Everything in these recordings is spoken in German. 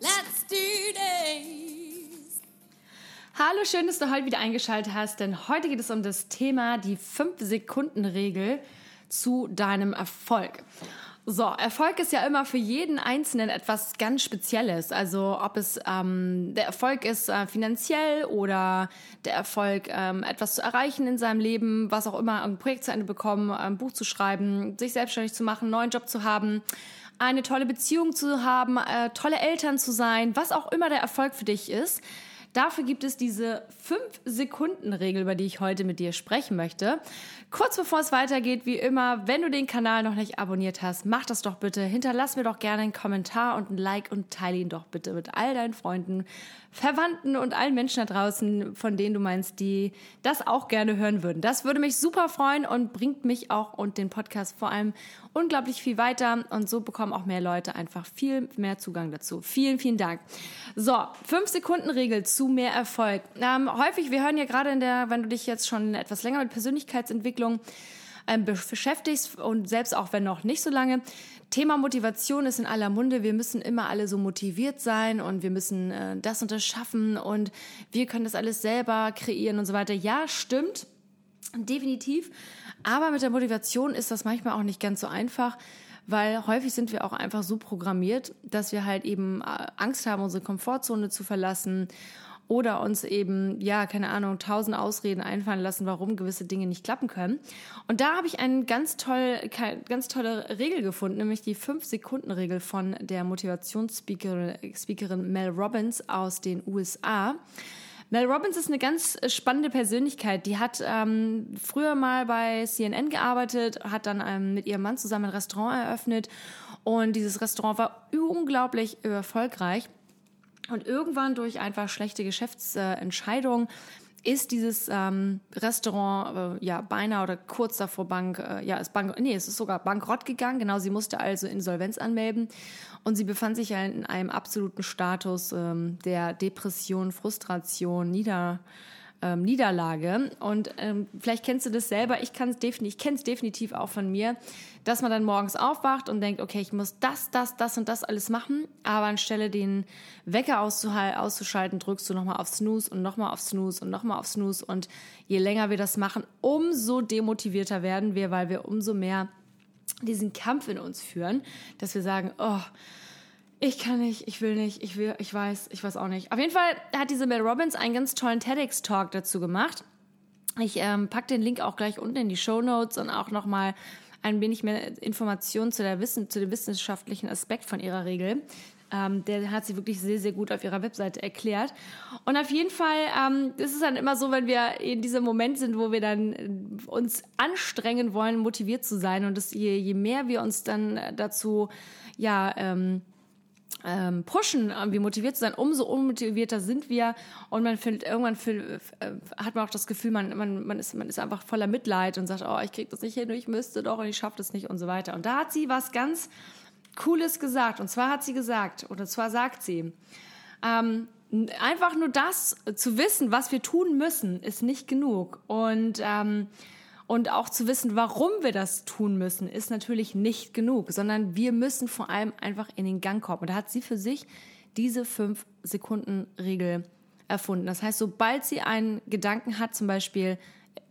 Let's do this! Hallo, schön, dass du heute wieder eingeschaltet hast, denn heute geht es um das Thema die 5-Sekunden-Regel zu deinem Erfolg. So, Erfolg ist ja immer für jeden Einzelnen etwas ganz Spezielles. Also ob es ähm, der Erfolg ist äh, finanziell oder der Erfolg, ähm, etwas zu erreichen in seinem Leben, was auch immer, ein Projekt zu Ende bekommen, ein Buch zu schreiben, sich selbstständig zu machen, einen neuen Job zu haben eine tolle Beziehung zu haben, äh, tolle Eltern zu sein, was auch immer der Erfolg für dich ist. Dafür gibt es diese 5-Sekunden-Regel, über die ich heute mit dir sprechen möchte. Kurz bevor es weitergeht, wie immer, wenn du den Kanal noch nicht abonniert hast, mach das doch bitte. Hinterlass mir doch gerne einen Kommentar und ein Like und teile ihn doch bitte mit all deinen Freunden, Verwandten und allen Menschen da draußen, von denen du meinst, die das auch gerne hören würden. Das würde mich super freuen und bringt mich auch und den Podcast vor allem unglaublich viel weiter und so bekommen auch mehr Leute einfach viel mehr Zugang dazu. Vielen, vielen Dank. So, 5-Sekunden-Regel zu mehr Erfolg. Ähm, häufig, wir hören ja gerade in der, wenn du dich jetzt schon etwas länger mit Persönlichkeitsentwicklung ähm, beschäftigst und selbst auch wenn noch nicht so lange, Thema Motivation ist in aller Munde. Wir müssen immer alle so motiviert sein und wir müssen äh, das und das schaffen und wir können das alles selber kreieren und so weiter. Ja, stimmt. Definitiv. Aber mit der Motivation ist das manchmal auch nicht ganz so einfach, weil häufig sind wir auch einfach so programmiert, dass wir halt eben äh, Angst haben, unsere Komfortzone zu verlassen oder uns eben, ja, keine Ahnung, tausend Ausreden einfallen lassen, warum gewisse Dinge nicht klappen können. Und da habe ich eine ganz, toll, ganz tolle Regel gefunden, nämlich die Fünf-Sekunden-Regel von der Motivationsspeakerin Speakerin Mel Robbins aus den USA. Mel Robbins ist eine ganz spannende Persönlichkeit. Die hat ähm, früher mal bei CNN gearbeitet, hat dann ähm, mit ihrem Mann zusammen ein Restaurant eröffnet und dieses Restaurant war unglaublich erfolgreich. Und irgendwann durch einfach schlechte Geschäftsentscheidungen ist dieses ähm, Restaurant äh, ja beinahe oder kurz davor Bank, äh, ja, ist Bank, nee, es ist sogar bankrott gegangen. Genau, sie musste also Insolvenz anmelden und sie befand sich ja in einem absoluten Status ähm, der Depression, Frustration, Nieder ähm, Niederlage. Und ähm, vielleicht kennst du das selber, ich kann es definitiv, ich kenne es definitiv auch von mir, dass man dann morgens aufwacht und denkt, okay, ich muss das, das, das und das alles machen, aber anstelle den Wecker auszuschalten, drückst du nochmal auf Snooze und nochmal auf Snooze und nochmal auf Snooze. Und je länger wir das machen, umso demotivierter werden wir, weil wir umso mehr diesen Kampf in uns führen, dass wir sagen, oh, ich kann nicht, ich will nicht, ich will, ich weiß, ich weiß auch nicht. Auf jeden Fall hat diese Mel Robbins einen ganz tollen TEDx-Talk dazu gemacht. Ich ähm, pack den Link auch gleich unten in die Show Notes und auch nochmal ein wenig mehr Informationen zu, Wissen, zu dem wissenschaftlichen Aspekt von ihrer Regel. Ähm, der hat sie wirklich sehr, sehr gut auf ihrer Webseite erklärt. Und auf jeden Fall ähm, ist es dann immer so, wenn wir in diesem Moment sind, wo wir dann uns anstrengen wollen, motiviert zu sein. Und das, je, je mehr wir uns dann dazu, ja, ähm, ähm, pushen, irgendwie motiviert zu sein, umso unmotivierter sind wir und man findet irgendwann fühl, äh, hat man auch das Gefühl, man, man, man, ist, man ist einfach voller Mitleid und sagt, oh, ich krieg das nicht hin, ich müsste doch und ich schaffe das nicht und so weiter. Und da hat sie was ganz Cooles gesagt. Und zwar hat sie gesagt, oder zwar sagt sie, ähm, einfach nur das zu wissen, was wir tun müssen, ist nicht genug. Und ähm, und auch zu wissen, warum wir das tun müssen, ist natürlich nicht genug, sondern wir müssen vor allem einfach in den Gang kommen. Und da hat sie für sich diese fünf Sekunden Regel erfunden. Das heißt, sobald sie einen Gedanken hat, zum Beispiel,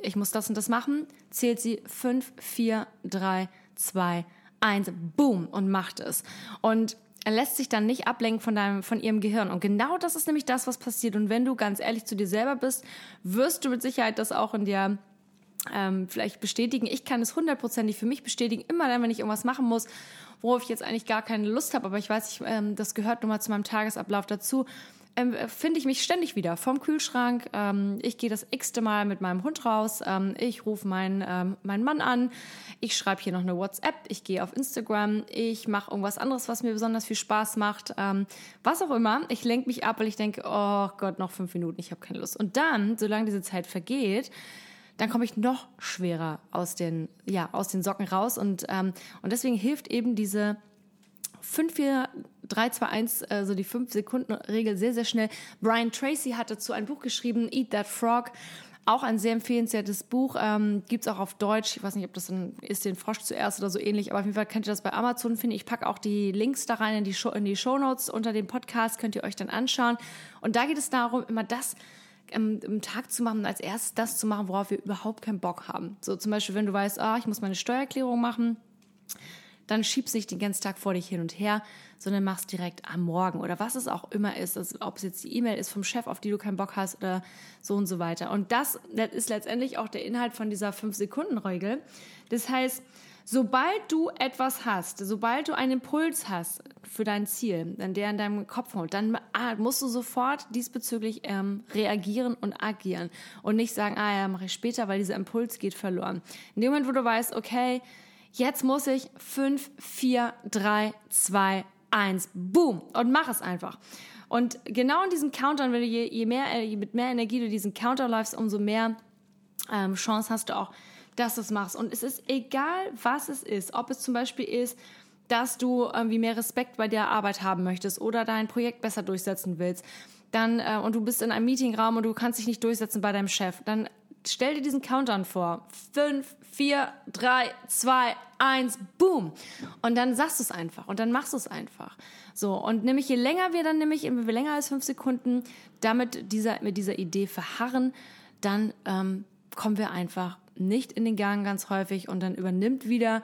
ich muss das und das machen, zählt sie fünf, vier, drei, zwei, eins, boom und macht es. Und er lässt sich dann nicht ablenken von deinem, von ihrem Gehirn. Und genau das ist nämlich das, was passiert. Und wenn du ganz ehrlich zu dir selber bist, wirst du mit Sicherheit das auch in dir ähm, vielleicht bestätigen. Ich kann es hundertprozentig für mich bestätigen, immer dann, wenn ich irgendwas machen muss, worauf ich jetzt eigentlich gar keine Lust habe, aber ich weiß, ich, ähm, das gehört nun mal zu meinem Tagesablauf dazu. ähm, finde ich mich ständig wieder vom Kühlschrank. Ähm, ich gehe das x-te Mal mit meinem Hund raus. Ähm, ich rufe meinen, ähm, meinen Mann an. Ich schreibe hier noch eine WhatsApp. Ich gehe auf Instagram. Ich mache irgendwas anderes, was mir besonders viel Spaß macht. Ähm, was auch immer. Ich lenke mich ab, weil ich denke, oh Gott, noch fünf Minuten, ich habe keine Lust. Und dann, solange diese Zeit vergeht, dann komme ich noch schwerer aus den, ja, aus den Socken raus. Und, ähm, und deswegen hilft eben diese 5, 4, 3, 2, 1, also die 5-Sekunden-Regel sehr, sehr schnell. Brian Tracy hat dazu ein Buch geschrieben, Eat That Frog. Auch ein sehr empfehlenswertes Buch. Ähm, Gibt es auch auf Deutsch. Ich weiß nicht, ob das ein, ist den Frosch zuerst oder so ähnlich, aber auf jeden Fall könnt ihr das bei Amazon finden. Ich packe auch die Links da rein in die, Show, in die Shownotes unter dem Podcast, könnt ihr euch dann anschauen. Und da geht es darum, immer das ähm, im Tag zu machen, als erstes das zu machen, worauf wir überhaupt keinen Bock haben. So zum Beispiel, wenn du weißt, ah, ich muss meine Steuererklärung machen, dann schiebst nicht den ganzen Tag vor dich hin und her, sondern machst direkt am Morgen oder was es auch immer ist, also ob es jetzt die E-Mail ist vom Chef, auf die du keinen Bock hast oder so und so weiter. Und das, das ist letztendlich auch der Inhalt von dieser 5-Sekunden-Regel. Das heißt, sobald du etwas hast, sobald du einen Impuls hast für dein Ziel, der in deinem Kopf holt, dann ah, musst du sofort diesbezüglich ähm, reagieren und agieren und nicht sagen, ah ja, mache ich später, weil dieser Impuls geht verloren. In dem Moment, wo du weißt, okay, Jetzt muss ich 5, 4, 3, 2, 1, boom, und mach es einfach. Und genau in diesem Countdown, wenn du je, je mehr, äh, je mit mehr Energie du diesen Countdown läufst, umso mehr ähm, Chance hast du auch, dass du es machst. Und es ist egal, was es ist. Ob es zum Beispiel ist, dass du irgendwie mehr Respekt bei der Arbeit haben möchtest oder dein Projekt besser durchsetzen willst. Dann, äh, und du bist in einem Meetingraum und du kannst dich nicht durchsetzen bei deinem Chef. Dann stell dir diesen Countdown vor. Fünf, vier, drei, zwei, eins, boom. Und dann sagst du es einfach und dann machst du es einfach. So, und nämlich je länger wir dann nämlich, je länger als fünf Sekunden damit dieser, mit dieser Idee verharren, dann ähm, kommen wir einfach nicht in den Gang ganz häufig und dann übernimmt wieder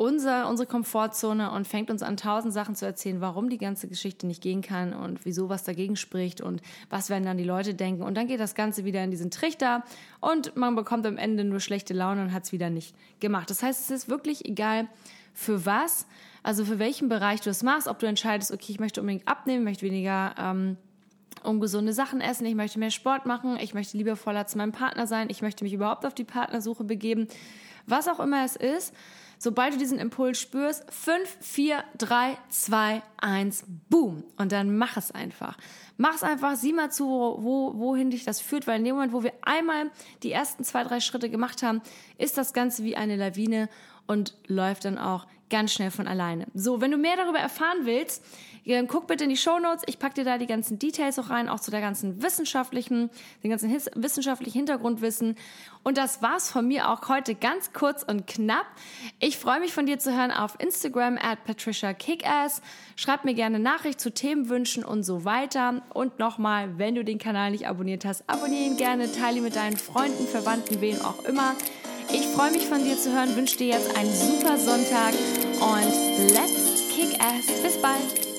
unser, unsere Komfortzone und fängt uns an, tausend Sachen zu erzählen, warum die ganze Geschichte nicht gehen kann und wieso was dagegen spricht und was werden dann die Leute denken. Und dann geht das Ganze wieder in diesen Trichter und man bekommt am Ende nur schlechte Laune und hat es wieder nicht gemacht. Das heißt, es ist wirklich egal, für was, also für welchen Bereich du es machst, ob du entscheidest, okay, ich möchte unbedingt abnehmen, möchte weniger ähm, ungesunde Sachen essen, ich möchte mehr Sport machen, ich möchte liebevoller zu meinem Partner sein, ich möchte mich überhaupt auf die Partnersuche begeben, was auch immer es ist sobald du diesen Impuls spürst, 5, 4, 3, 2, 1, boom. Und dann mach es einfach. Mach es einfach, sieh mal zu, wo, wohin dich das führt, weil in dem Moment, wo wir einmal die ersten zwei, drei Schritte gemacht haben, ist das Ganze wie eine Lawine und läuft dann auch ganz schnell von alleine. So, wenn du mehr darüber erfahren willst, dann guck bitte in die Show Notes. Ich packe dir da die ganzen Details auch rein, auch zu der ganzen wissenschaftlichen, den ganzen wissenschaftlichen Hintergrundwissen. Und das war's von mir auch heute ganz kurz und knapp. Ich freue mich von dir zu hören auf Instagram at Patricia Kickass. Schreib mir gerne Nachricht zu Themenwünschen und so weiter. Und nochmal, wenn du den Kanal nicht abonniert hast, abonniere ihn gerne, teile ihn mit deinen Freunden, Verwandten, wen auch immer. Ich freue mich von dir zu hören, wünsche dir jetzt einen super Sonntag und let's kick ass. Bis bald.